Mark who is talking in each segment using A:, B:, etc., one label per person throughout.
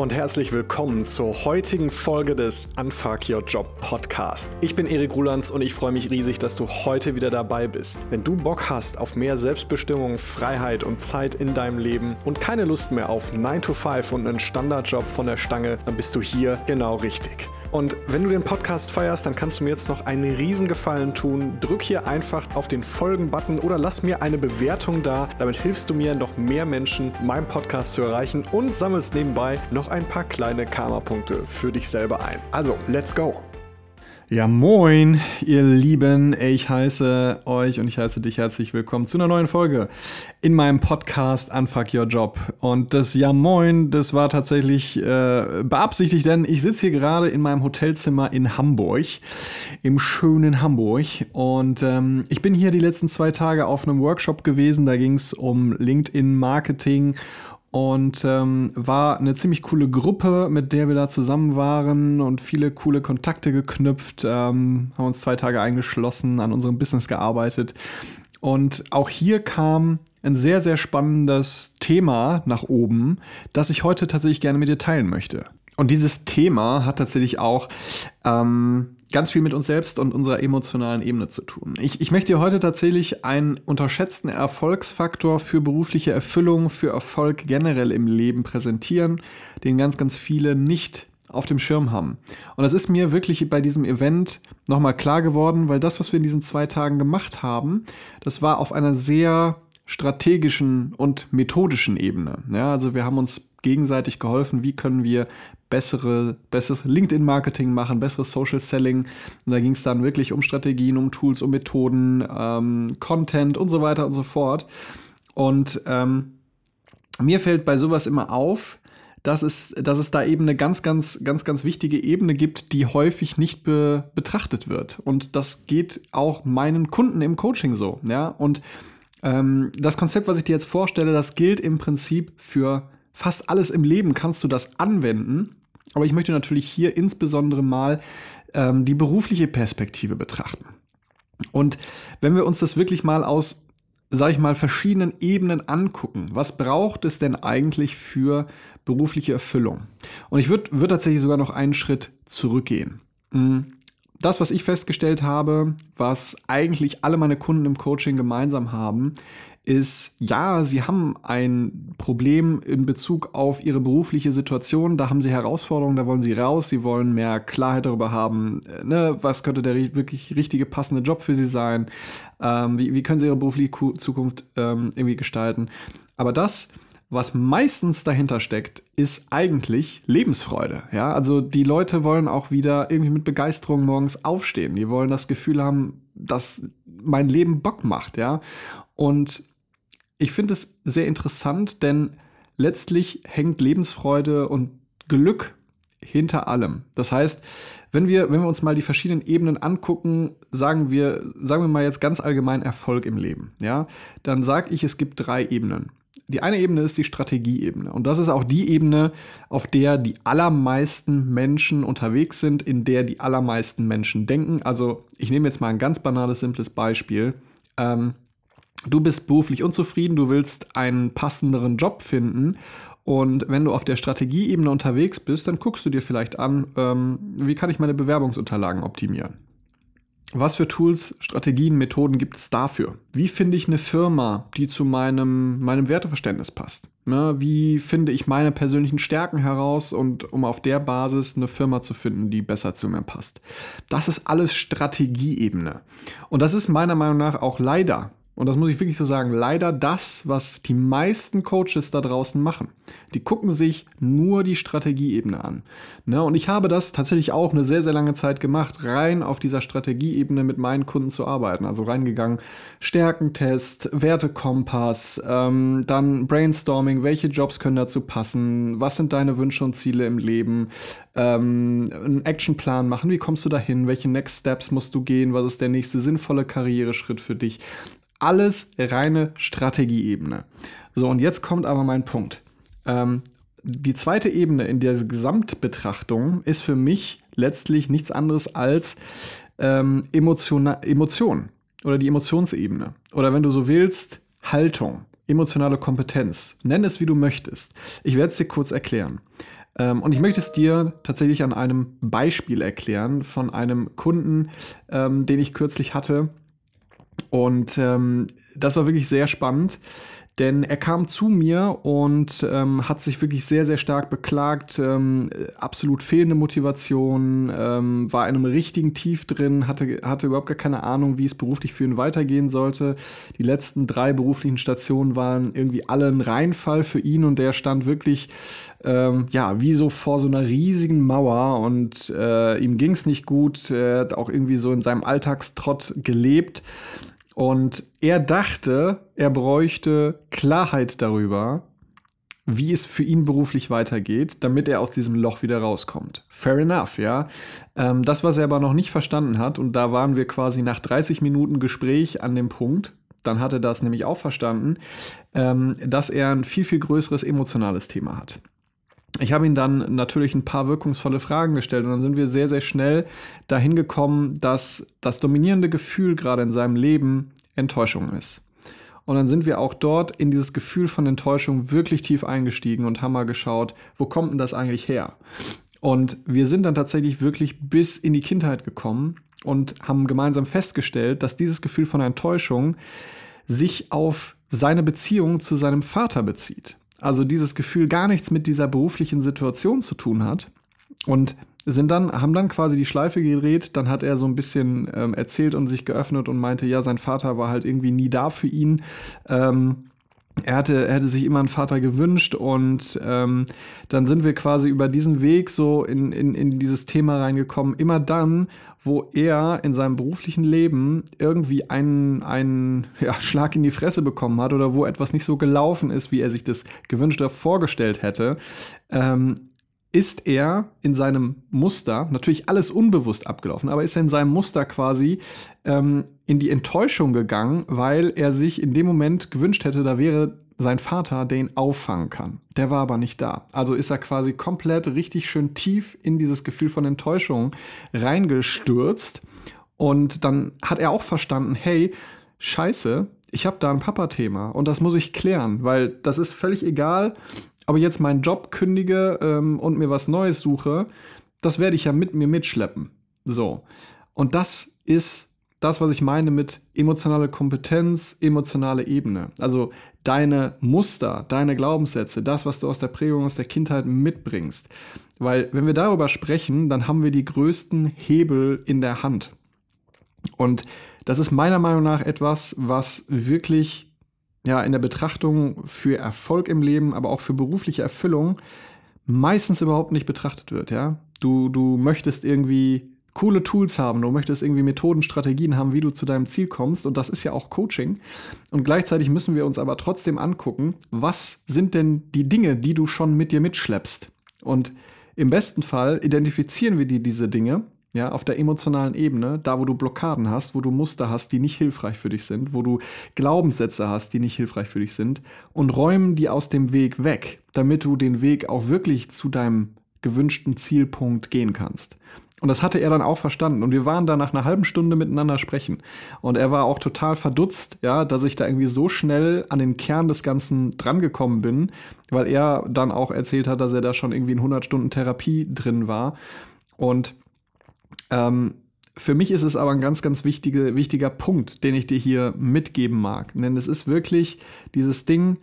A: und herzlich willkommen zur heutigen Folge des Unfuck Your Job Podcast. Ich bin Erik Rulands und ich freue mich riesig, dass du heute wieder dabei bist. Wenn du Bock hast auf mehr Selbstbestimmung, Freiheit und Zeit in deinem Leben und keine Lust mehr auf 9 to 5 und einen Standardjob von der Stange, dann bist du hier genau richtig. Und wenn du den Podcast feierst, dann kannst du mir jetzt noch einen Riesengefallen tun. Drück hier einfach auf den Folgen-Button oder lass mir eine Bewertung da. Damit hilfst du mir, noch mehr Menschen meinen Podcast zu erreichen und sammelst nebenbei noch ein paar kleine Karma-Punkte für dich selber ein. Also, let's go! Ja, moin, ihr Lieben. Ich heiße euch und ich heiße dich herzlich willkommen zu einer neuen Folge in meinem Podcast Unfuck Your Job. Und das Ja, moin, das war tatsächlich äh, beabsichtigt, denn ich sitze hier gerade in meinem Hotelzimmer in Hamburg, im schönen Hamburg. Und ähm, ich bin hier die letzten zwei Tage auf einem Workshop gewesen. Da ging es um LinkedIn-Marketing und ähm, war eine ziemlich coole Gruppe, mit der wir da zusammen waren und viele coole Kontakte geknüpft, ähm, haben uns zwei Tage eingeschlossen, an unserem Business gearbeitet. Und auch hier kam ein sehr, sehr spannendes Thema nach oben, das ich heute tatsächlich gerne mit dir teilen möchte. Und dieses Thema hat tatsächlich auch ähm, ganz viel mit uns selbst und unserer emotionalen Ebene zu tun. Ich, ich möchte dir heute tatsächlich einen unterschätzten Erfolgsfaktor für berufliche Erfüllung, für Erfolg generell im Leben präsentieren, den ganz, ganz viele nicht auf dem Schirm haben. Und das ist mir wirklich bei diesem Event nochmal klar geworden, weil das, was wir in diesen zwei Tagen gemacht haben, das war auf einer sehr strategischen und methodischen Ebene. Ja, also wir haben uns gegenseitig geholfen, wie können wir bessere, besseres LinkedIn-Marketing machen, besseres Social Selling. Und da ging es dann wirklich um Strategien, um Tools, um Methoden, ähm, Content und so weiter und so fort. Und ähm, mir fällt bei sowas immer auf, dass es, dass es da eben eine ganz, ganz, ganz, ganz wichtige Ebene gibt, die häufig nicht be betrachtet wird. Und das geht auch meinen Kunden im Coaching so. Ja, und ähm, das Konzept, was ich dir jetzt vorstelle, das gilt im Prinzip für fast alles im Leben kannst du das anwenden. Aber ich möchte natürlich hier insbesondere mal ähm, die berufliche Perspektive betrachten. Und wenn wir uns das wirklich mal aus, sag ich mal, verschiedenen Ebenen angucken, was braucht es denn eigentlich für berufliche Erfüllung? Und ich würde würd tatsächlich sogar noch einen Schritt zurückgehen. Hm, das, was ich festgestellt habe, was eigentlich alle meine Kunden im Coaching gemeinsam haben, ist, ja, sie haben ein Problem in Bezug auf ihre berufliche Situation, da haben sie Herausforderungen, da wollen sie raus, sie wollen mehr Klarheit darüber haben, äh, ne, was könnte der wirklich richtige, passende Job für sie sein, ähm, wie, wie können sie ihre berufliche Zukunft ähm, irgendwie gestalten. Aber das, was meistens dahinter steckt, ist eigentlich Lebensfreude. Ja, also die Leute wollen auch wieder irgendwie mit Begeisterung morgens aufstehen. Die wollen das Gefühl haben, dass mein Leben Bock macht. Ja, und ich finde es sehr interessant, denn letztlich hängt Lebensfreude und Glück hinter allem. Das heißt, wenn wir, wenn wir uns mal die verschiedenen Ebenen angucken, sagen wir, sagen wir mal jetzt ganz allgemein Erfolg im Leben, ja, dann sage ich, es gibt drei Ebenen. Die eine Ebene ist die Strategieebene. Und das ist auch die Ebene, auf der die allermeisten Menschen unterwegs sind, in der die allermeisten Menschen denken. Also ich nehme jetzt mal ein ganz banales, simples Beispiel. Ähm, du bist beruflich unzufrieden, du willst einen passenderen Job finden und wenn du auf der Strategieebene unterwegs bist, dann guckst du dir vielleicht an, ähm, wie kann ich meine Bewerbungsunterlagen optimieren. Was für Tools, Strategien, Methoden gibt es dafür? Wie finde ich eine Firma, die zu meinem, meinem Werteverständnis passt? Ja, wie finde ich meine persönlichen Stärken heraus und um auf der Basis eine Firma zu finden, die besser zu mir passt? Das ist alles Strategieebene. Und das ist meiner Meinung nach auch leider und das muss ich wirklich so sagen, leider das, was die meisten Coaches da draußen machen. Die gucken sich nur die Strategieebene an. Ne? Und ich habe das tatsächlich auch eine sehr, sehr lange Zeit gemacht, rein auf dieser Strategieebene mit meinen Kunden zu arbeiten. Also reingegangen, Stärkentest, Wertekompass, ähm, dann Brainstorming, welche Jobs können dazu passen, was sind deine Wünsche und Ziele im Leben, ähm, einen Actionplan machen, wie kommst du dahin, welche Next Steps musst du gehen, was ist der nächste sinnvolle Karriereschritt für dich alles reine Strategieebene. So, und jetzt kommt aber mein Punkt. Ähm, die zweite Ebene in der Gesamtbetrachtung ist für mich letztlich nichts anderes als ähm, Emotion, Emotion oder die Emotionsebene. Oder wenn du so willst, Haltung, emotionale Kompetenz. Nenn es, wie du möchtest. Ich werde es dir kurz erklären. Ähm, und ich möchte es dir tatsächlich an einem Beispiel erklären von einem Kunden, ähm, den ich kürzlich hatte. Und ähm, das war wirklich sehr spannend. Denn er kam zu mir und ähm, hat sich wirklich sehr, sehr stark beklagt. Ähm, absolut fehlende Motivation, ähm, war in einem richtigen Tief drin, hatte, hatte überhaupt gar keine Ahnung, wie es beruflich für ihn weitergehen sollte. Die letzten drei beruflichen Stationen waren irgendwie alle ein Reinfall für ihn und der stand wirklich, ähm, ja, wie so vor so einer riesigen Mauer und äh, ihm ging es nicht gut. Er hat auch irgendwie so in seinem Alltagstrott gelebt. Und er dachte, er bräuchte Klarheit darüber, wie es für ihn beruflich weitergeht, damit er aus diesem Loch wieder rauskommt. Fair enough, ja. Ähm, das, was er aber noch nicht verstanden hat, und da waren wir quasi nach 30 Minuten Gespräch an dem Punkt, dann hat er das nämlich auch verstanden, ähm, dass er ein viel, viel größeres emotionales Thema hat. Ich habe ihn dann natürlich ein paar wirkungsvolle Fragen gestellt und dann sind wir sehr, sehr schnell dahin gekommen, dass das dominierende Gefühl gerade in seinem Leben Enttäuschung ist. Und dann sind wir auch dort in dieses Gefühl von Enttäuschung wirklich tief eingestiegen und haben mal geschaut, wo kommt denn das eigentlich her? Und wir sind dann tatsächlich wirklich bis in die Kindheit gekommen und haben gemeinsam festgestellt, dass dieses Gefühl von Enttäuschung sich auf seine Beziehung zu seinem Vater bezieht also dieses Gefühl gar nichts mit dieser beruflichen Situation zu tun hat. Und sind dann, haben dann quasi die Schleife gedreht, dann hat er so ein bisschen ähm, erzählt und sich geöffnet und meinte, ja, sein Vater war halt irgendwie nie da für ihn. Ähm, er hatte, er hätte sich immer einen Vater gewünscht und ähm, dann sind wir quasi über diesen Weg so in, in, in dieses Thema reingekommen. Immer dann, wo er in seinem beruflichen Leben irgendwie einen, einen ja, Schlag in die Fresse bekommen hat oder wo etwas nicht so gelaufen ist, wie er sich das gewünscht oder vorgestellt hätte, ähm, ist er in seinem Muster, natürlich alles unbewusst abgelaufen, aber ist er in seinem Muster quasi ähm, in die Enttäuschung gegangen, weil er sich in dem Moment gewünscht hätte, da wäre sein Vater, der ihn auffangen kann. Der war aber nicht da. Also ist er quasi komplett richtig schön tief in dieses Gefühl von Enttäuschung reingestürzt. Und dann hat er auch verstanden, hey, scheiße, ich habe da ein Papa-Thema und das muss ich klären, weil das ist völlig egal, aber jetzt meinen Job kündige ähm, und mir was Neues suche, das werde ich ja mit mir mitschleppen. So. Und das ist das, was ich meine mit emotionale Kompetenz, emotionale Ebene. Also deine Muster, deine Glaubenssätze, das, was du aus der Prägung, aus der Kindheit mitbringst. Weil wenn wir darüber sprechen, dann haben wir die größten Hebel in der Hand. Und das ist meiner Meinung nach etwas, was wirklich ja, in der Betrachtung für Erfolg im Leben, aber auch für berufliche Erfüllung meistens überhaupt nicht betrachtet wird, ja. Du, du möchtest irgendwie coole Tools haben, du möchtest irgendwie Methoden, Strategien haben, wie du zu deinem Ziel kommst und das ist ja auch Coaching. Und gleichzeitig müssen wir uns aber trotzdem angucken, was sind denn die Dinge, die du schon mit dir mitschleppst? Und im besten Fall identifizieren wir dir diese Dinge ja, auf der emotionalen Ebene, da wo du Blockaden hast, wo du Muster hast, die nicht hilfreich für dich sind, wo du Glaubenssätze hast, die nicht hilfreich für dich sind und räumen die aus dem Weg weg, damit du den Weg auch wirklich zu deinem gewünschten Zielpunkt gehen kannst. Und das hatte er dann auch verstanden. Und wir waren da nach einer halben Stunde miteinander sprechen. Und er war auch total verdutzt, ja, dass ich da irgendwie so schnell an den Kern des Ganzen drangekommen bin, weil er dann auch erzählt hat, dass er da schon irgendwie in 100 Stunden Therapie drin war. Und ähm, für mich ist es aber ein ganz, ganz wichtige, wichtiger Punkt, den ich dir hier mitgeben mag. Denn es ist wirklich dieses Ding,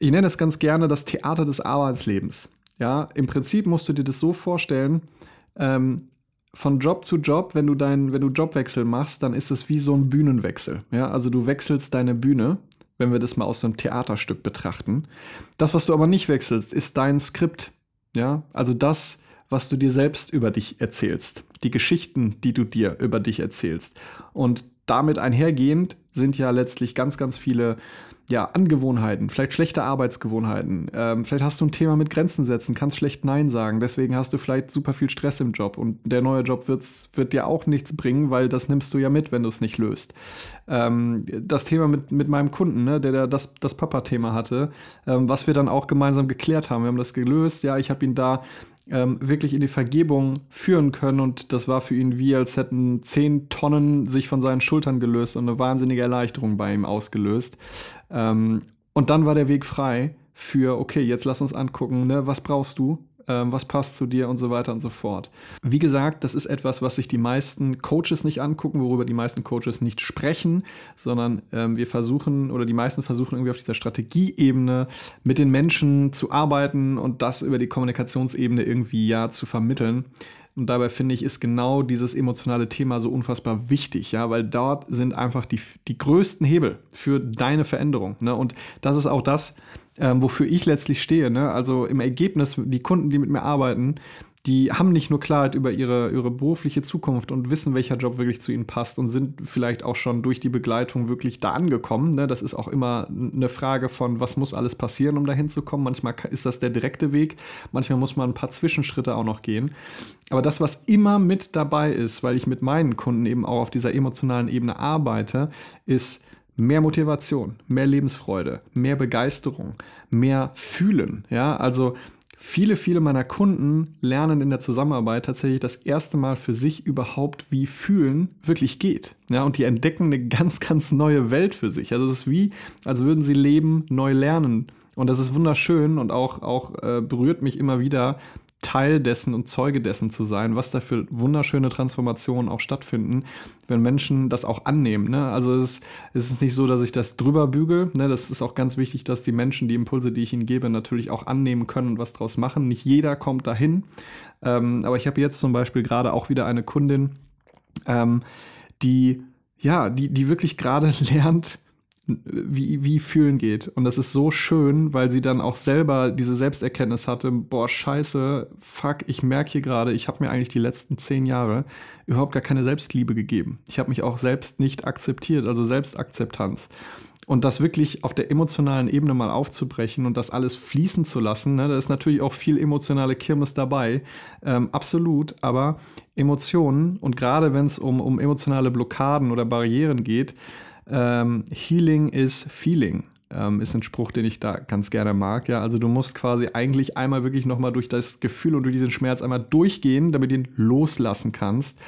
A: ich nenne es ganz gerne das Theater des Arbeitslebens. Ja, im Prinzip musst du dir das so vorstellen, ähm, von Job zu Job, wenn du deinen, wenn du Jobwechsel machst, dann ist es wie so ein Bühnenwechsel. Ja, also du wechselst deine Bühne, wenn wir das mal aus so einem Theaterstück betrachten. Das, was du aber nicht wechselst, ist dein Skript. Ja, also das, was du dir selbst über dich erzählst, die Geschichten, die du dir über dich erzählst. Und damit einhergehend sind ja letztlich ganz, ganz viele ja, Angewohnheiten, vielleicht schlechte Arbeitsgewohnheiten. Ähm, vielleicht hast du ein Thema mit Grenzen setzen, kannst schlecht Nein sagen. Deswegen hast du vielleicht super viel Stress im Job und der neue Job wird dir auch nichts bringen, weil das nimmst du ja mit, wenn du es nicht löst. Ähm, das Thema mit, mit meinem Kunden, ne, der, der das, das Papa-Thema hatte, ähm, was wir dann auch gemeinsam geklärt haben. Wir haben das gelöst. Ja, ich habe ihn da ähm, wirklich in die Vergebung führen können. Und das war für ihn wie, als hätten zehn Tonnen sich von seinen Schultern gelöst und eine wahnsinnige Erleichterung bei ihm ausgelöst. Ähm, und dann war der Weg frei für, okay, jetzt lass uns angucken, ne, was brauchst du? Ähm, was passt zu dir und so weiter und so fort. Wie gesagt, das ist etwas, was sich die meisten Coaches nicht angucken, worüber die meisten Coaches nicht sprechen, sondern ähm, wir versuchen oder die meisten versuchen irgendwie auf dieser Strategieebene mit den Menschen zu arbeiten und das über die Kommunikationsebene irgendwie ja zu vermitteln. Und dabei finde ich, ist genau dieses emotionale Thema so unfassbar wichtig, ja, weil dort sind einfach die, die größten Hebel für deine Veränderung. Ne? Und das ist auch das, ähm, wofür ich letztlich stehe. Ne? Also im Ergebnis, die Kunden, die mit mir arbeiten, die haben nicht nur Klarheit über ihre, ihre berufliche Zukunft und wissen, welcher Job wirklich zu ihnen passt und sind vielleicht auch schon durch die Begleitung wirklich da angekommen. Ne? Das ist auch immer eine Frage von, was muss alles passieren, um dahin zu kommen. Manchmal ist das der direkte Weg, manchmal muss man ein paar Zwischenschritte auch noch gehen. Aber das, was immer mit dabei ist, weil ich mit meinen Kunden eben auch auf dieser emotionalen Ebene arbeite, ist, mehr Motivation, mehr Lebensfreude, mehr Begeisterung, mehr Fühlen. Ja, also viele, viele meiner Kunden lernen in der Zusammenarbeit tatsächlich das erste Mal für sich überhaupt, wie Fühlen wirklich geht. Ja, und die entdecken eine ganz, ganz neue Welt für sich. Also es ist wie, als würden sie Leben neu lernen. Und das ist wunderschön und auch, auch äh, berührt mich immer wieder, Teil dessen und Zeuge dessen zu sein, was da für wunderschöne Transformationen auch stattfinden, wenn Menschen das auch annehmen. Ne? Also es, es, ist nicht so, dass ich das drüber bügel. Ne? Das ist auch ganz wichtig, dass die Menschen die Impulse, die ich ihnen gebe, natürlich auch annehmen können und was draus machen. Nicht jeder kommt dahin. Ähm, aber ich habe jetzt zum Beispiel gerade auch wieder eine Kundin, ähm, die ja, die, die wirklich gerade lernt, wie, wie fühlen geht. Und das ist so schön, weil sie dann auch selber diese Selbsterkenntnis hatte, boah, scheiße, fuck, ich merke hier gerade, ich habe mir eigentlich die letzten zehn Jahre überhaupt gar keine Selbstliebe gegeben. Ich habe mich auch selbst nicht akzeptiert, also Selbstakzeptanz. Und das wirklich auf der emotionalen Ebene mal aufzubrechen und das alles fließen zu lassen, ne, da ist natürlich auch viel emotionale Kirmes dabei, ähm, absolut, aber Emotionen und gerade wenn es um, um emotionale Blockaden oder Barrieren geht, ähm, Healing is Feeling. Ähm, ist ein Spruch, den ich da ganz gerne mag. Ja, also du musst quasi eigentlich einmal wirklich nochmal durch das Gefühl und durch diesen Schmerz einmal durchgehen, damit du ihn loslassen kannst.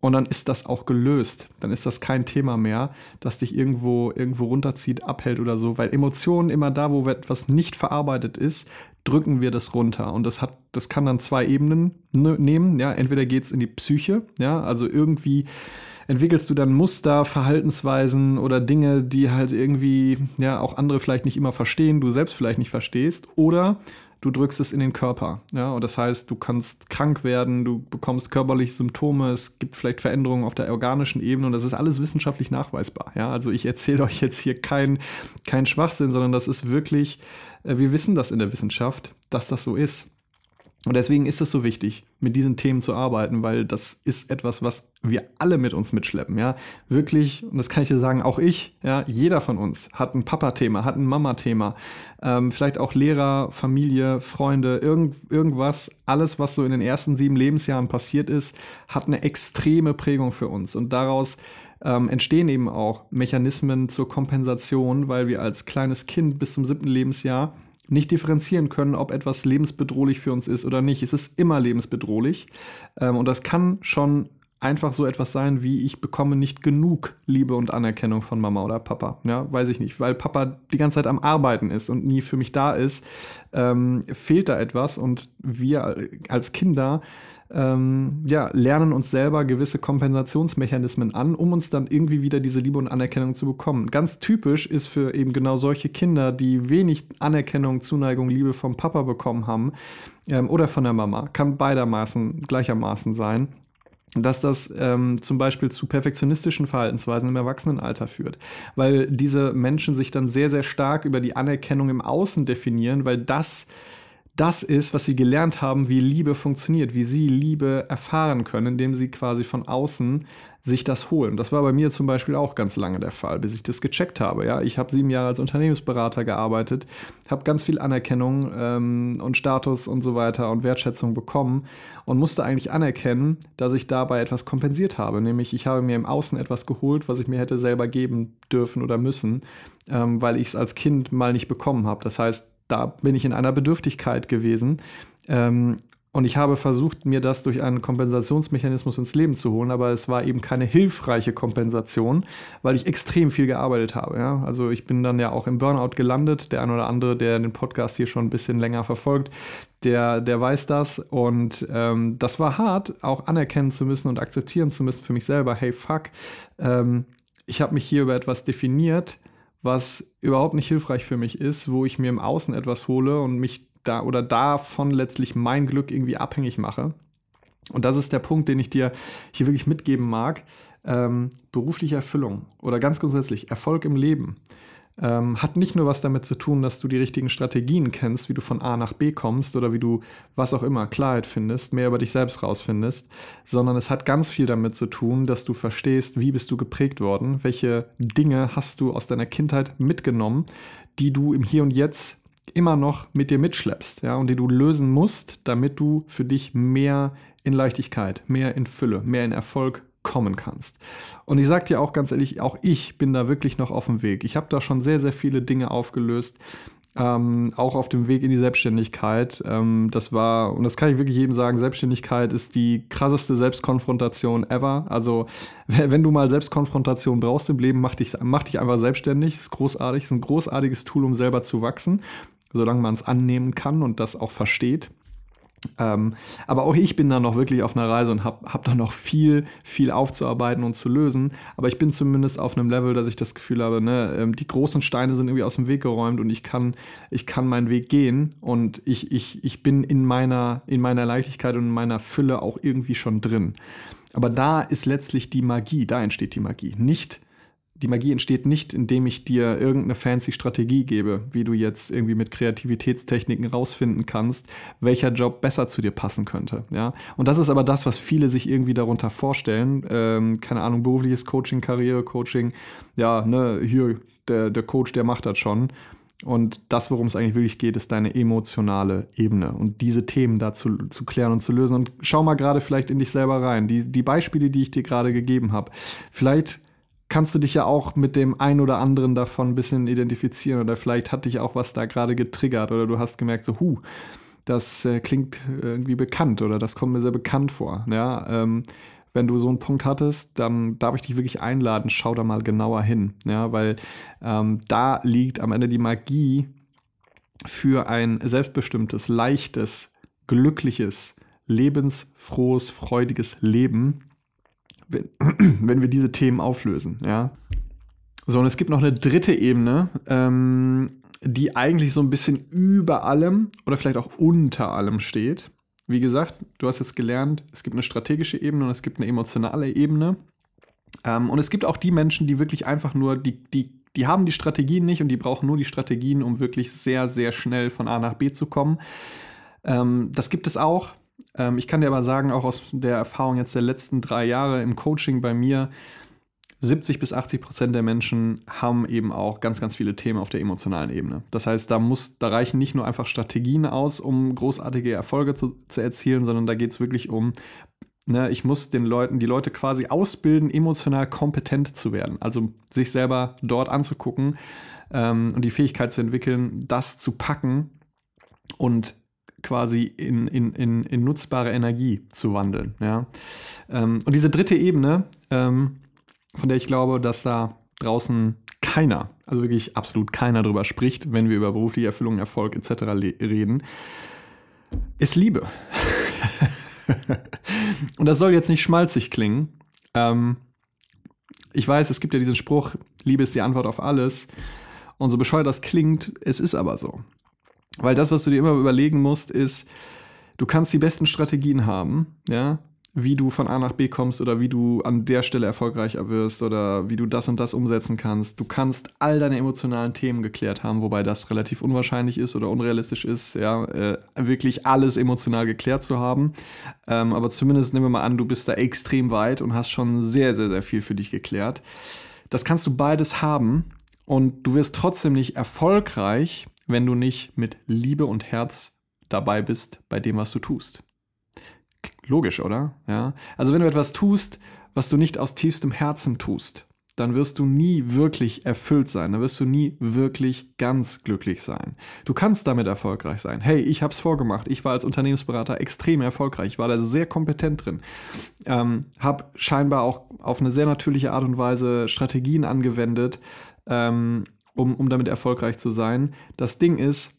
A: Und dann ist das auch gelöst. Dann ist das kein Thema mehr, das dich irgendwo, irgendwo runterzieht, abhält oder so. Weil Emotionen immer da, wo etwas nicht verarbeitet ist, drücken wir das runter. Und das hat, das kann dann zwei Ebenen ne, nehmen. Ja, entweder geht es in die Psyche, ja, also irgendwie entwickelst du dann Muster, Verhaltensweisen oder Dinge, die halt irgendwie, ja, auch andere vielleicht nicht immer verstehen, du selbst vielleicht nicht verstehst. Oder du drückst es in den Körper. Ja, und das heißt, du kannst krank werden, du bekommst körperliche Symptome, es gibt vielleicht Veränderungen auf der organischen Ebene und das ist alles wissenschaftlich nachweisbar. Ja, also ich erzähle euch jetzt hier keinen kein Schwachsinn, sondern das ist wirklich, äh, wir wissen das in der Wissenschaft, dass das so ist. Und deswegen ist es so wichtig, mit diesen Themen zu arbeiten, weil das ist etwas, was wir alle mit uns mitschleppen, ja. Wirklich, und das kann ich dir sagen, auch ich, ja, jeder von uns hat ein Papa-Thema, hat ein Mama-Thema, ähm, vielleicht auch Lehrer, Familie, Freunde, irgend, irgendwas, alles, was so in den ersten sieben Lebensjahren passiert ist, hat eine extreme Prägung für uns. Und daraus ähm, entstehen eben auch Mechanismen zur Kompensation, weil wir als kleines Kind bis zum siebten Lebensjahr nicht differenzieren können, ob etwas lebensbedrohlich für uns ist oder nicht. Es ist immer lebensbedrohlich. Ähm, und das kann schon einfach so etwas sein wie ich bekomme nicht genug Liebe und Anerkennung von Mama oder Papa. Ja, weiß ich nicht, weil Papa die ganze Zeit am Arbeiten ist und nie für mich da ist, ähm, fehlt da etwas und wir als Kinder ähm, ja, lernen uns selber gewisse Kompensationsmechanismen an, um uns dann irgendwie wieder diese Liebe und Anerkennung zu bekommen. Ganz typisch ist für eben genau solche Kinder, die wenig Anerkennung, Zuneigung, Liebe vom Papa bekommen haben ähm, oder von der Mama, kann beidermaßen gleichermaßen sein dass das ähm, zum Beispiel zu perfektionistischen Verhaltensweisen im Erwachsenenalter führt, weil diese Menschen sich dann sehr, sehr stark über die Anerkennung im Außen definieren, weil das das ist, was sie gelernt haben, wie Liebe funktioniert, wie sie Liebe erfahren können, indem sie quasi von außen sich das holen. Das war bei mir zum Beispiel auch ganz lange der Fall, bis ich das gecheckt habe. Ja, ich habe sieben Jahre als Unternehmensberater gearbeitet, habe ganz viel Anerkennung ähm, und Status und so weiter und Wertschätzung bekommen und musste eigentlich anerkennen, dass ich dabei etwas kompensiert habe. Nämlich ich habe mir im Außen etwas geholt, was ich mir hätte selber geben dürfen oder müssen, ähm, weil ich es als Kind mal nicht bekommen habe. Das heißt, da bin ich in einer Bedürftigkeit gewesen. Ähm, Und ich habe versucht, mir das durch einen Kompensationsmechanismus ins Leben zu holen, aber es war eben keine hilfreiche Kompensation, weil ich extrem viel gearbeitet habe. Ja? Also ich bin dann ja auch im Burnout gelandet. Der ein oder andere, der den Podcast hier schon ein bisschen länger verfolgt, der, der weiß das. Und ähm, das war hart, auch anerkennen zu müssen und akzeptieren zu müssen für mich selber. Hey, fuck, ähm, ich habe mich hier über etwas definiert, was überhaupt nicht hilfreich für mich ist, wo ich mir im Außen etwas hole und mich da oder davon letztlich mein Glück irgendwie abhängig mache. Und das ist der Punkt, den ich dir hier wirklich mitgeben mag. Ähm, berufliche Erfüllung oder ganz grundsätzlich Erfolg im Leben ähm, hat nicht nur was damit zu tun, dass du die richtigen Strategien kennst, wie du von A nach B kommst oder wie du was auch immer Klarheit findest, mehr über dich selbst rausfindest, sondern es hat ganz viel damit zu tun, dass du verstehst, wie bist du geprägt worden, welche Dinge hast du aus deiner Kindheit mitgenommen, die du im Hier und Jetzt immer noch mit dir mitschleppst, ja, und die du lösen musst, damit du für dich mehr in Leichtigkeit, mehr in Fülle, mehr in Erfolg kommen kannst. Und ich sage dir auch ganz ehrlich, auch ich bin da wirklich noch auf dem Weg. Ich habe da schon sehr, sehr viele Dinge aufgelöst. Ähm, auch auf dem Weg in die Selbstständigkeit. Ähm, das war, und das kann ich wirklich jedem sagen, Selbstständigkeit ist die krasseste Selbstkonfrontation ever. Also, wenn du mal Selbstkonfrontation brauchst im Leben, mach dich, mach dich einfach selbstständig. Ist großartig, ist ein großartiges Tool, um selber zu wachsen solange man es annehmen kann und das auch versteht. Ähm, aber auch ich bin da noch wirklich auf einer Reise und habe hab da noch viel, viel aufzuarbeiten und zu lösen. Aber ich bin zumindest auf einem Level, dass ich das Gefühl habe, ne, ähm, die großen Steine sind irgendwie aus dem Weg geräumt und ich kann, ich kann meinen Weg gehen und ich, ich, ich bin in meiner, in meiner Leichtigkeit und in meiner Fülle auch irgendwie schon drin. Aber da ist letztlich die Magie, da entsteht die Magie. Nicht die Magie entsteht nicht, indem ich dir irgendeine fancy Strategie gebe, wie du jetzt irgendwie mit Kreativitätstechniken rausfinden kannst, welcher Job besser zu dir passen könnte. Ja? Und das ist aber das, was viele sich irgendwie darunter vorstellen. Ähm, keine Ahnung, berufliches Coaching, Karrierecoaching. Ja, ne, hier, der, der Coach, der macht das schon. Und das, worum es eigentlich wirklich geht, ist deine emotionale Ebene und diese Themen dazu zu klären und zu lösen. Und schau mal gerade vielleicht in dich selber rein. Die, die Beispiele, die ich dir gerade gegeben habe, vielleicht kannst du dich ja auch mit dem einen oder anderen davon ein bisschen identifizieren oder vielleicht hat dich auch was da gerade getriggert oder du hast gemerkt, so, huh, das äh, klingt irgendwie bekannt oder das kommt mir sehr bekannt vor. Ja, ähm, wenn du so einen Punkt hattest, dann darf ich dich wirklich einladen, schau da mal genauer hin. Ja, weil ähm, da liegt am Ende die Magie für ein selbstbestimmtes, leichtes, glückliches, lebensfrohes, freudiges Leben wenn, wenn wir diese Themen auflösen, ja. So, und es gibt noch eine dritte Ebene, ähm, die eigentlich so ein bisschen über allem oder vielleicht auch unter allem steht. Wie gesagt, du hast jetzt gelernt, es gibt eine strategische Ebene und es gibt eine emotionale Ebene. Ähm, und es gibt auch die Menschen, die wirklich einfach nur, die, die, die haben die Strategien nicht und die brauchen nur die Strategien, um wirklich sehr, sehr schnell von A nach B zu kommen. Ähm, das gibt es auch. Ähm, ich kann dir aber sagen, auch aus der Erfahrung jetzt der letzten drei Jahre im Coaching bei mir, 70 bis 80 Prozent der Menschen haben eben auch ganz, ganz viele Themen auf der emotionalen Ebene. Das heißt, da muss, da reichen nicht nur einfach Strategien aus, um großartige Erfolge zu, zu erzielen, sondern da geht es wirklich um, ne, ich muss den Leuten, die Leute quasi ausbilden, emotional kompetent zu werden. Also sich selber dort anzugucken ähm, und die Fähigkeit zu entwickeln, das zu packen und quasi in, in, in, in nutzbare Energie zu wandeln. Ja? Ähm, und diese dritte Ebene, ähm, von der ich glaube, dass da draußen keiner, also wirklich absolut keiner drüber spricht, wenn wir über berufliche Erfüllung, Erfolg etc. reden, ist Liebe. und das soll jetzt nicht schmalzig klingen. Ähm, ich weiß, es gibt ja diesen Spruch, Liebe ist die Antwort auf alles. Und so bescheuert das klingt, es ist aber so. Weil das, was du dir immer überlegen musst, ist, du kannst die besten Strategien haben, ja, wie du von A nach B kommst oder wie du an der Stelle erfolgreicher wirst oder wie du das und das umsetzen kannst. Du kannst all deine emotionalen Themen geklärt haben, wobei das relativ unwahrscheinlich ist oder unrealistisch ist, ja, äh, wirklich alles emotional geklärt zu haben. Ähm, aber zumindest nehmen wir mal an, du bist da extrem weit und hast schon sehr, sehr, sehr viel für dich geklärt. Das kannst du beides haben und du wirst trotzdem nicht erfolgreich, wenn du nicht mit Liebe und Herz dabei bist bei dem, was du tust. Logisch, oder? Ja. Also wenn du etwas tust, was du nicht aus tiefstem Herzen tust, dann wirst du nie wirklich erfüllt sein, dann wirst du nie wirklich ganz glücklich sein. Du kannst damit erfolgreich sein. Hey, ich habe es vorgemacht. Ich war als Unternehmensberater extrem erfolgreich. Ich war da sehr kompetent drin. Ähm, habe scheinbar auch auf eine sehr natürliche Art und Weise Strategien angewendet, ähm, um, um damit erfolgreich zu sein. Das Ding ist,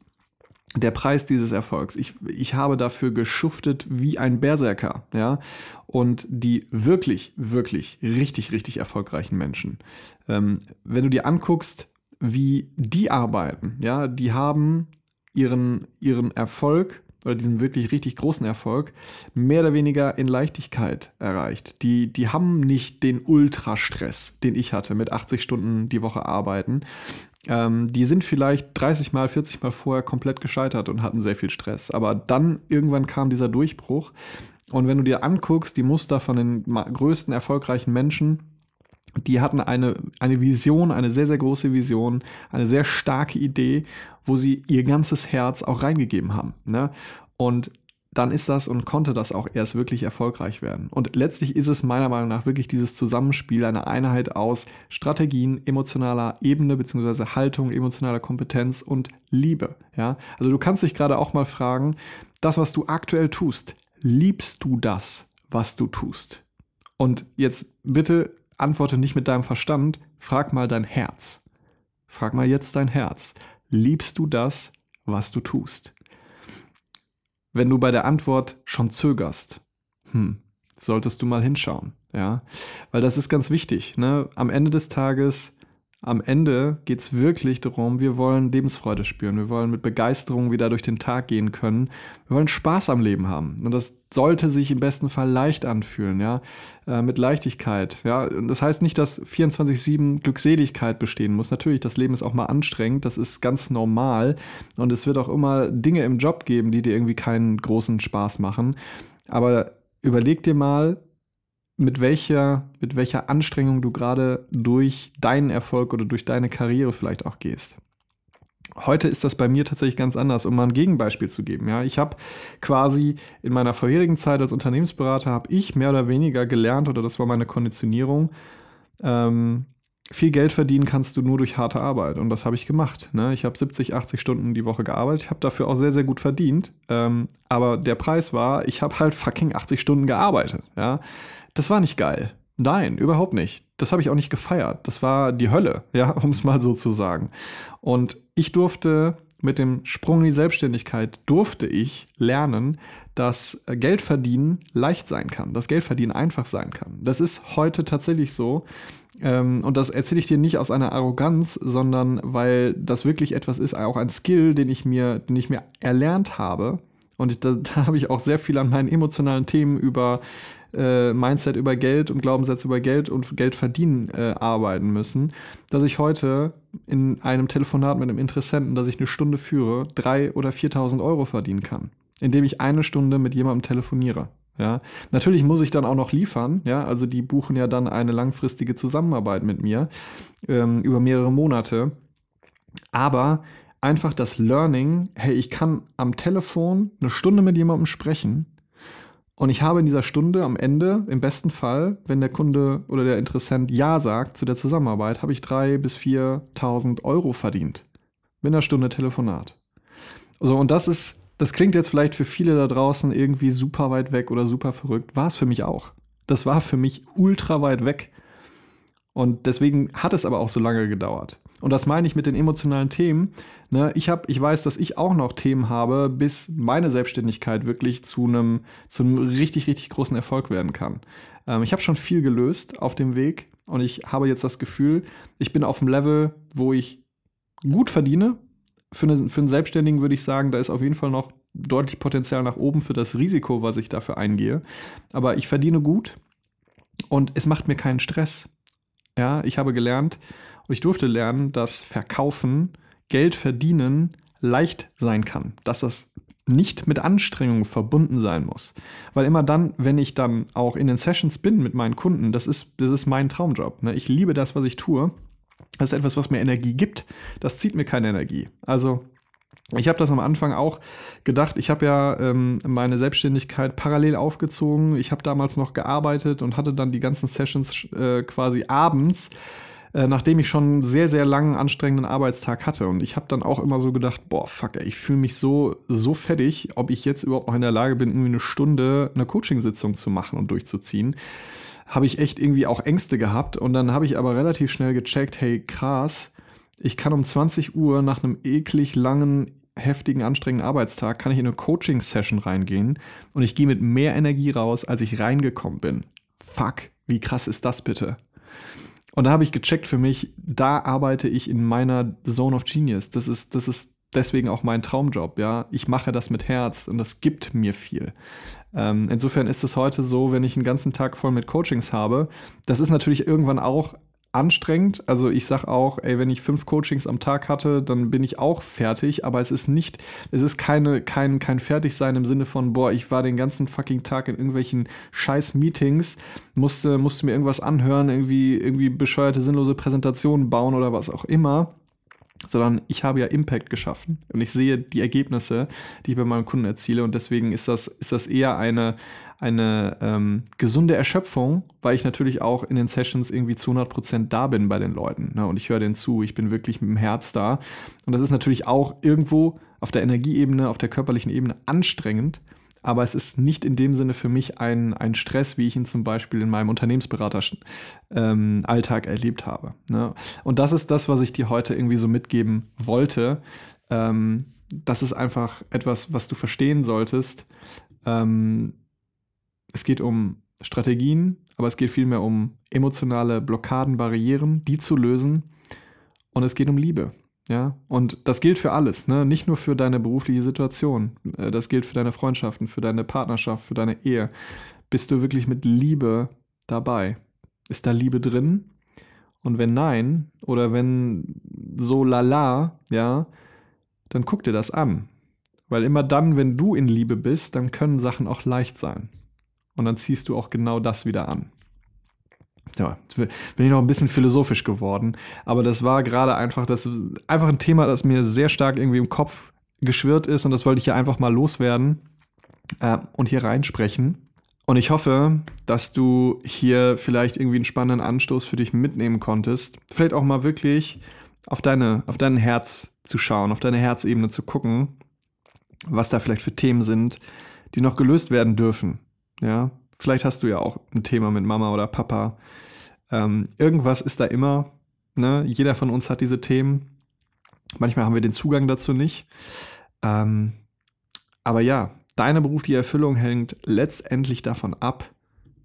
A: der Preis dieses Erfolgs. Ich, ich habe dafür geschuftet wie ein Berserker, ja. Und die wirklich, wirklich, richtig, richtig erfolgreichen Menschen, ähm, wenn du dir anguckst, wie die arbeiten, ja, die haben ihren, ihren Erfolg oder diesen wirklich richtig großen Erfolg mehr oder weniger in Leichtigkeit erreicht. Die, die haben nicht den Ultrastress, den ich hatte mit 80 Stunden die Woche arbeiten, ähm, die sind vielleicht 30 Mal, 40 Mal vorher komplett gescheitert und hatten sehr viel Stress. Aber dann irgendwann kam dieser Durchbruch. Und wenn du dir anguckst, die Muster von den größten erfolgreichen Menschen, die hatten eine, eine Vision, eine sehr, sehr große Vision, eine sehr starke Idee, wo sie ihr ganzes Herz auch reingegeben haben. Ne? Und dann ist das und konnte das auch erst wirklich erfolgreich werden. Und letztlich ist es meiner Meinung nach wirklich dieses Zusammenspiel, eine Einheit aus Strategien, emotionaler Ebene bzw. Haltung, emotionaler Kompetenz und Liebe. Ja? Also du kannst dich gerade auch mal fragen, das, was du aktuell tust, liebst du das, was du tust? Und jetzt bitte antworte nicht mit deinem Verstand, frag mal dein Herz. Frag mal jetzt dein Herz. Liebst du das, was du tust? wenn du bei der Antwort schon zögerst, hm, solltest du mal hinschauen, ja, weil das ist ganz wichtig. Ne? Am Ende des Tages am Ende geht es wirklich darum, wir wollen Lebensfreude spüren, wir wollen mit Begeisterung wieder durch den Tag gehen können, wir wollen Spaß am Leben haben. Und das sollte sich im besten Fall leicht anfühlen, ja, äh, mit Leichtigkeit. Ja, und das heißt nicht, dass 24-7 Glückseligkeit bestehen muss. Natürlich, das Leben ist auch mal anstrengend, das ist ganz normal. Und es wird auch immer Dinge im Job geben, die dir irgendwie keinen großen Spaß machen. Aber überleg dir mal, mit welcher, mit welcher Anstrengung du gerade durch deinen Erfolg oder durch deine Karriere vielleicht auch gehst. Heute ist das bei mir tatsächlich ganz anders, um mal ein Gegenbeispiel zu geben. Ja, ich habe quasi in meiner vorherigen Zeit als Unternehmensberater habe ich mehr oder weniger gelernt oder das war meine Konditionierung. Ähm, viel Geld verdienen kannst du nur durch harte Arbeit und das habe ich gemacht. Ne? Ich habe 70, 80 Stunden die Woche gearbeitet, habe dafür auch sehr, sehr gut verdient. Ähm, aber der Preis war, ich habe halt fucking 80 Stunden gearbeitet. Ja? Das war nicht geil. Nein, überhaupt nicht. Das habe ich auch nicht gefeiert. Das war die Hölle, ja, um es mal so zu sagen. Und ich durfte mit dem Sprung in die Selbstständigkeit durfte ich lernen, dass Geld verdienen leicht sein kann, dass Geld verdienen einfach sein kann. Das ist heute tatsächlich so. Ähm, und das erzähle ich dir nicht aus einer Arroganz, sondern weil das wirklich etwas ist, auch ein Skill, den ich mir, den ich mir erlernt habe. Und da, da habe ich auch sehr viel an meinen emotionalen Themen über äh, Mindset über Geld und Glaubenssätze über Geld und Geld verdienen äh, arbeiten müssen, dass ich heute in einem Telefonat mit einem Interessenten, das ich eine Stunde führe, drei oder 4.000 Euro verdienen kann, indem ich eine Stunde mit jemandem telefoniere. Ja, natürlich muss ich dann auch noch liefern. Ja, also die buchen ja dann eine langfristige Zusammenarbeit mit mir ähm, über mehrere Monate. Aber einfach das Learning, hey, ich kann am Telefon eine Stunde mit jemandem sprechen und ich habe in dieser Stunde am Ende, im besten Fall, wenn der Kunde oder der Interessent Ja sagt zu der Zusammenarbeit, habe ich 3.000 bis 4.000 Euro verdient. Mit einer Stunde Telefonat. So, und das ist, das klingt jetzt vielleicht für viele da draußen irgendwie super weit weg oder super verrückt. War es für mich auch. Das war für mich ultra weit weg. Und deswegen hat es aber auch so lange gedauert. Und das meine ich mit den emotionalen Themen. Ne, ich, hab, ich weiß, dass ich auch noch Themen habe, bis meine Selbstständigkeit wirklich zu einem, zu richtig, richtig großen Erfolg werden kann. Ähm, ich habe schon viel gelöst auf dem Weg und ich habe jetzt das Gefühl, ich bin auf dem Level, wo ich gut verdiene. Für, eine, für einen Selbstständigen würde ich sagen, da ist auf jeden Fall noch deutlich Potenzial nach oben für das Risiko, was ich dafür eingehe. Aber ich verdiene gut und es macht mir keinen Stress. Ja, ich habe gelernt, und ich durfte lernen, dass Verkaufen, Geld verdienen leicht sein kann. Dass das nicht mit Anstrengungen verbunden sein muss. Weil immer dann, wenn ich dann auch in den Sessions bin mit meinen Kunden, das ist, das ist mein Traumjob. Ne? Ich liebe das, was ich tue. Das ist etwas, was mir Energie gibt. Das zieht mir keine Energie. Also Ich habe das am Anfang auch gedacht. Ich habe ja ähm, meine Selbstständigkeit parallel aufgezogen. Ich habe damals noch gearbeitet und hatte dann die ganzen Sessions äh, quasi abends, äh, nachdem ich schon einen sehr, sehr langen, anstrengenden Arbeitstag hatte. Und ich habe dann auch immer so gedacht, boah, fuck, ey, ich fühle mich so, so fertig, ob ich jetzt überhaupt noch in der Lage bin, irgendwie eine Stunde eine Coachingsitzung zu machen und durchzuziehen. Habe ich echt irgendwie auch Ängste gehabt. Und dann habe ich aber relativ schnell gecheckt, hey, krass, ich kann um 20 Uhr nach einem eklig langen heftigen, anstrengenden Arbeitstag kann ich in eine Coaching-Session reingehen und ich gehe mit mehr Energie raus, als ich reingekommen bin. Fuck, wie krass ist das bitte? Und da habe ich gecheckt für mich, da arbeite ich in meiner Zone of Genius. Das ist, das ist deswegen auch mein Traumjob, ja. Ich mache das mit Herz und das gibt mir viel. Ähm, insofern ist es heute so, wenn ich einen ganzen Tag voll mit Coachings habe, das ist natürlich irgendwann auch anstrengend. Also ich sage auch, ey, wenn ich fünf Coachings am Tag hatte, dann bin ich auch fertig, aber es ist nicht, es ist keine, kein, kein Fertigsein im Sinne von, boah, ich war den ganzen fucking Tag in irgendwelchen scheiß Meetings, musste, musste mir irgendwas anhören, irgendwie, irgendwie bescheuerte, sinnlose Präsentationen bauen oder was auch immer. Sondern ich habe ja Impact geschaffen und ich sehe die Ergebnisse, die ich bei meinem Kunden erziele. Und deswegen ist das, ist das eher eine, eine ähm, gesunde Erschöpfung, weil ich natürlich auch in den Sessions irgendwie zu 100% da bin bei den Leuten ne? und ich höre denen zu, ich bin wirklich mit dem Herz da und das ist natürlich auch irgendwo auf der Energieebene, auf der körperlichen Ebene anstrengend, aber es ist nicht in dem Sinne für mich ein, ein Stress, wie ich ihn zum Beispiel in meinem Unternehmensberater-Alltag ähm, erlebt habe. Ne? Und das ist das, was ich dir heute irgendwie so mitgeben wollte. Ähm, das ist einfach etwas, was du verstehen solltest. Ähm, es geht um Strategien, aber es geht vielmehr um emotionale Blockaden, Barrieren, die zu lösen. Und es geht um Liebe. Ja, und das gilt für alles, ne? Nicht nur für deine berufliche Situation. Äh, das gilt für deine Freundschaften, für deine Partnerschaft, für deine Ehe. Bist du wirklich mit Liebe dabei? Ist da Liebe drin? Und wenn nein, oder wenn so lala, ja, dann guck dir das an. Weil immer dann, wenn du in Liebe bist, dann können Sachen auch leicht sein. Und dann ziehst du auch genau das wieder an ja, bin ich noch ein bisschen philosophisch geworden, aber das war gerade einfach das einfach ein Thema, das mir sehr stark irgendwie im Kopf geschwirrt ist und das wollte ich hier einfach mal loswerden äh, und hier reinsprechen. Und ich hoffe, dass du hier vielleicht irgendwie einen spannenden Anstoß für dich mitnehmen konntest. Vielleicht auch mal wirklich auf deine, auf dein Herz zu schauen, auf deine Herzebene zu gucken, was da vielleicht für Themen sind, die noch gelöst werden dürfen. Ja, vielleicht hast du ja auch ein Thema mit Mama oder Papa, ähm, irgendwas ist da immer. Ne? Jeder von uns hat diese Themen. Manchmal haben wir den Zugang dazu nicht. Ähm, aber ja, deine berufliche Erfüllung hängt letztendlich davon ab,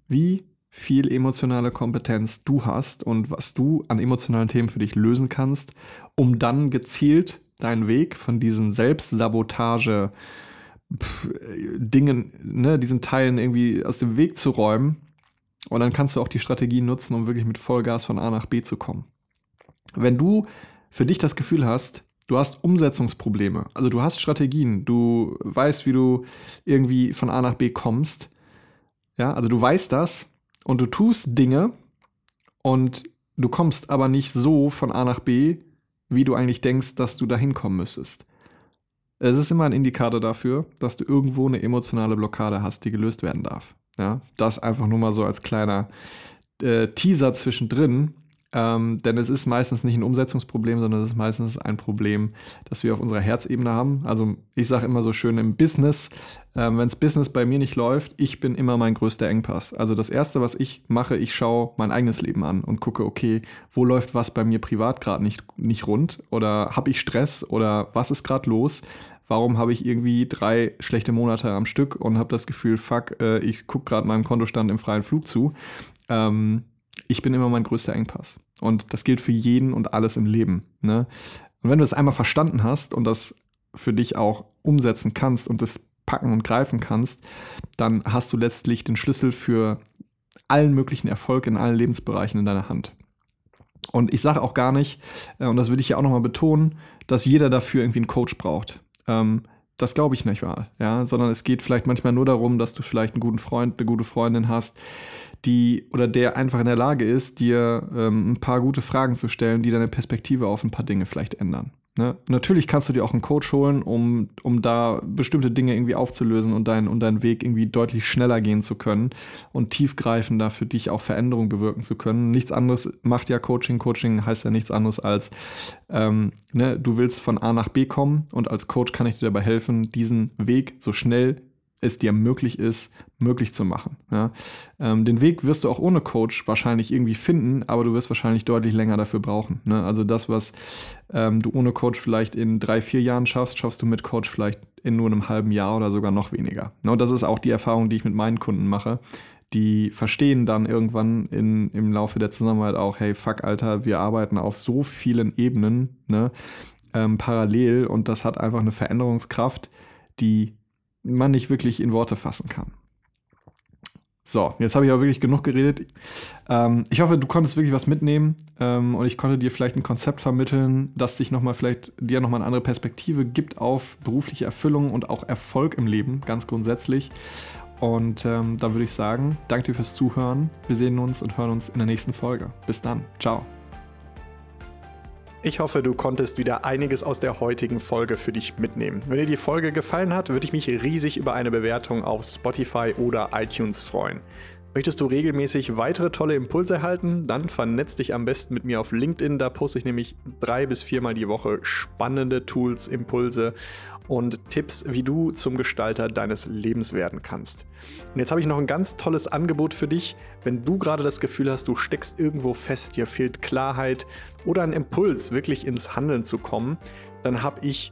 A: wie viel emotionale Kompetenz du hast und was du an emotionalen Themen für dich lösen kannst, um dann gezielt deinen Weg von diesen Selbstsabotage Dingen, ne, diesen Teilen irgendwie aus dem Weg zu räumen und dann kannst du auch die Strategie nutzen, um wirklich mit Vollgas von A nach B zu kommen. Wenn du für dich das Gefühl hast, du hast Umsetzungsprobleme, also du hast Strategien, du weißt, wie du irgendwie von A nach B kommst, ja, also du weißt das und du tust Dinge und du kommst aber nicht so von A nach B, wie du eigentlich denkst, dass du dahin kommen müsstest. Es ist immer ein Indikator dafür, dass du irgendwo eine emotionale Blockade hast, die gelöst werden darf. Ja, das einfach nur mal so als kleiner äh, Teaser zwischendrin. Ähm, denn es ist meistens nicht ein Umsetzungsproblem, sondern es ist meistens ein Problem, das wir auf unserer Herzebene haben. Also ich sage immer so schön im Business, ähm, wenn das Business bei mir nicht läuft, ich bin immer mein größter Engpass. Also das Erste, was ich mache, ich schaue mein eigenes Leben an und gucke, okay, wo läuft was bei mir privat gerade nicht, nicht rund oder habe ich Stress oder was ist gerade los? warum habe ich irgendwie drei schlechte Monate am Stück und habe das Gefühl, fuck, äh, ich gucke gerade meinem Kontostand im freien Flug zu. Ähm, ich bin immer mein größter Engpass. Und das gilt für jeden und alles im Leben. Ne? Und wenn du das einmal verstanden hast und das für dich auch umsetzen kannst und das packen und greifen kannst, dann hast du letztlich den Schlüssel für allen möglichen Erfolg in allen Lebensbereichen in deiner Hand. Und ich sage auch gar nicht, äh, und das würde ich ja auch nochmal betonen, dass jeder dafür irgendwie einen Coach braucht. Ähm, das glaube ich nicht mal, ja, sondern es geht vielleicht manchmal nur darum, dass du vielleicht einen guten Freund, eine gute Freundin hast, die oder der einfach in der Lage ist, dir ähm, ein paar gute Fragen zu stellen, die deine Perspektive auf ein paar Dinge vielleicht ändern. Ne? Natürlich kannst du dir auch einen Coach holen, um, um da bestimmte Dinge irgendwie aufzulösen und, dein, und deinen Weg irgendwie deutlich schneller gehen zu können und tiefgreifender für dich auch Veränderungen bewirken zu können. Nichts anderes macht ja Coaching. Coaching heißt ja nichts anderes als, ähm, ne, du willst von A nach B kommen und als Coach kann ich dir dabei helfen, diesen Weg so schnell es dir möglich ist, möglich zu machen. Ja? Ähm, den Weg wirst du auch ohne Coach wahrscheinlich irgendwie finden, aber du wirst wahrscheinlich deutlich länger dafür brauchen. Ne? Also das, was ähm, du ohne Coach vielleicht in drei, vier Jahren schaffst, schaffst du mit Coach vielleicht in nur einem halben Jahr oder sogar noch weniger. Ne? Und das ist auch die Erfahrung, die ich mit meinen Kunden mache. Die verstehen dann irgendwann in, im Laufe der Zusammenarbeit auch, hey, fuck, Alter, wir arbeiten auf so vielen Ebenen ne, ähm, parallel und das hat einfach eine Veränderungskraft, die man nicht wirklich in Worte fassen kann. So, jetzt habe ich aber wirklich genug geredet. Ähm, ich hoffe, du konntest wirklich was mitnehmen ähm, und ich konnte dir vielleicht ein Konzept vermitteln, das dich nochmal vielleicht dir nochmal eine andere Perspektive gibt auf berufliche Erfüllung und auch Erfolg im Leben, ganz grundsätzlich. Und ähm, dann würde ich sagen, danke dir fürs Zuhören. Wir sehen uns und hören uns in der nächsten Folge. Bis dann. Ciao. Ich hoffe, du konntest wieder einiges aus der heutigen Folge für dich mitnehmen. Wenn dir die Folge gefallen hat, würde ich mich riesig über eine Bewertung auf Spotify oder iTunes freuen. Möchtest du regelmäßig weitere tolle Impulse erhalten? Dann vernetz dich am besten mit mir auf LinkedIn. Da poste ich nämlich drei bis viermal die Woche spannende Tools, Impulse und Tipps, wie du zum Gestalter deines Lebens werden kannst. Und jetzt habe ich noch ein ganz tolles Angebot für dich. Wenn du gerade das Gefühl hast, du steckst irgendwo fest, dir fehlt Klarheit oder ein Impuls, wirklich ins Handeln zu kommen, dann habe ich